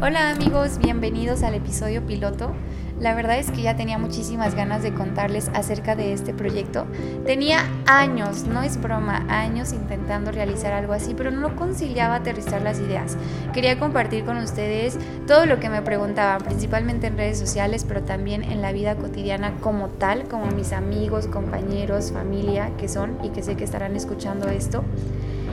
Hola amigos, bienvenidos al episodio piloto. La verdad es que ya tenía muchísimas ganas de contarles acerca de este proyecto. Tenía años, no es broma, años intentando realizar algo así, pero no conciliaba aterrizar las ideas. Quería compartir con ustedes todo lo que me preguntaban, principalmente en redes sociales, pero también en la vida cotidiana como tal, como mis amigos, compañeros, familia que son y que sé que estarán escuchando esto.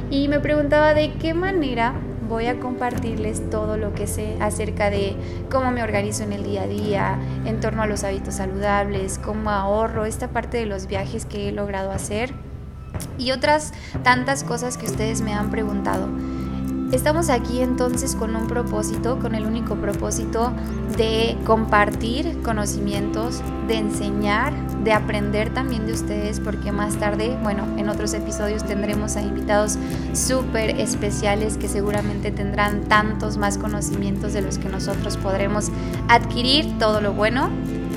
Y me preguntaba de qué manera voy a compartirles todo lo que sé acerca de cómo me organizo en el día a día, en torno a los hábitos saludables, cómo ahorro, esta parte de los viajes que he logrado hacer y otras tantas cosas que ustedes me han preguntado. Estamos aquí entonces con un propósito, con el único propósito de compartir conocimientos, de enseñar, de aprender también de ustedes, porque más tarde, bueno, en otros episodios tendremos a invitados súper especiales que seguramente tendrán tantos más conocimientos de los que nosotros podremos adquirir todo lo bueno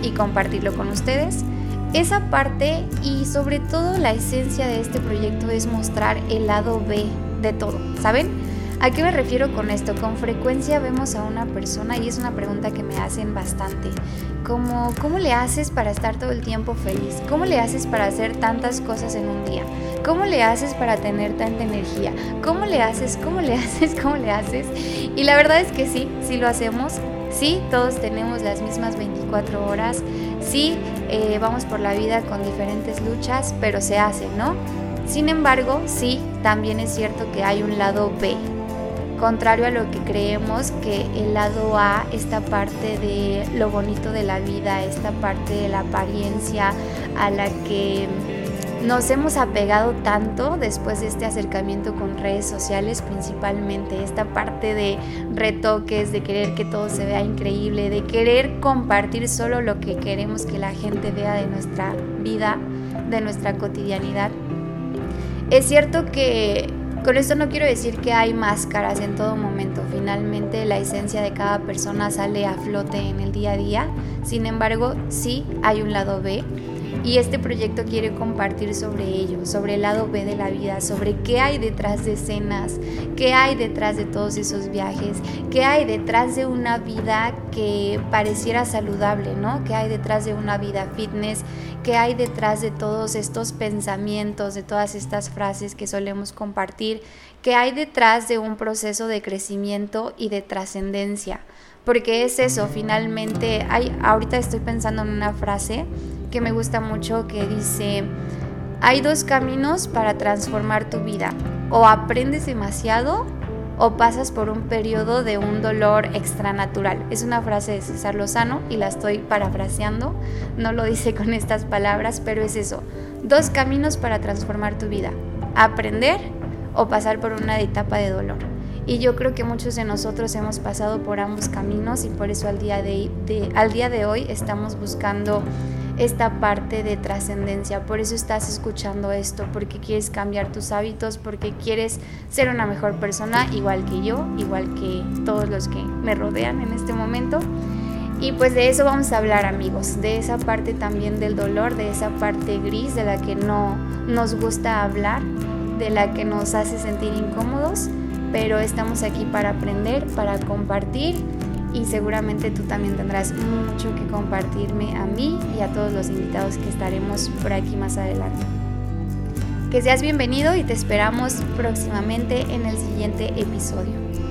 y compartirlo con ustedes. Esa parte y sobre todo la esencia de este proyecto es mostrar el lado B de todo, ¿saben? ¿A qué me refiero con esto? Con frecuencia vemos a una persona y es una pregunta que me hacen bastante, como ¿cómo le haces para estar todo el tiempo feliz? ¿Cómo le haces para hacer tantas cosas en un día? ¿Cómo le haces para tener tanta energía? ¿Cómo le haces? ¿Cómo le haces? ¿Cómo le haces? Y la verdad es que sí, sí lo hacemos. Sí, todos tenemos las mismas 24 horas. Sí, eh, vamos por la vida con diferentes luchas, pero se hace, ¿no? Sin embargo, sí, también es cierto que hay un lado B, contrario a lo que creemos que el lado A, esta parte de lo bonito de la vida, esta parte de la apariencia a la que nos hemos apegado tanto después de este acercamiento con redes sociales, principalmente esta parte de retoques, de querer que todo se vea increíble, de querer compartir solo lo que queremos que la gente vea de nuestra vida, de nuestra cotidianidad. Es cierto que con esto no quiero decir que hay máscaras en todo momento, finalmente la esencia de cada persona sale a flote en el día a día, sin embargo sí hay un lado B y este proyecto quiere compartir sobre ello, sobre el lado B de la vida, sobre qué hay detrás de escenas, qué hay detrás de todos esos viajes, qué hay detrás de una vida que pareciera saludable, ¿no? ¿Qué hay detrás de una vida fitness? ¿Qué hay detrás de todos estos pensamientos, de todas estas frases que solemos compartir? ¿Qué hay detrás de un proceso de crecimiento y de trascendencia? Porque es eso, finalmente, hay, ahorita estoy pensando en una frase que me gusta mucho que dice, hay dos caminos para transformar tu vida. O aprendes demasiado o pasas por un periodo de un dolor extranatural. Es una frase de César Lozano y la estoy parafraseando. No lo dice con estas palabras, pero es eso. Dos caminos para transformar tu vida. Aprender o pasar por una etapa de dolor. Y yo creo que muchos de nosotros hemos pasado por ambos caminos y por eso al día de, al día de hoy estamos buscando esta parte de trascendencia. Por eso estás escuchando esto, porque quieres cambiar tus hábitos, porque quieres ser una mejor persona, igual que yo, igual que todos los que me rodean en este momento. Y pues de eso vamos a hablar amigos, de esa parte también del dolor, de esa parte gris de la que no nos gusta hablar, de la que nos hace sentir incómodos, pero estamos aquí para aprender, para compartir y seguramente tú también tendrás mucho que compartirme a mí y a todos los invitados que estaremos por aquí más adelante. Que seas bienvenido y te esperamos próximamente en el siguiente episodio.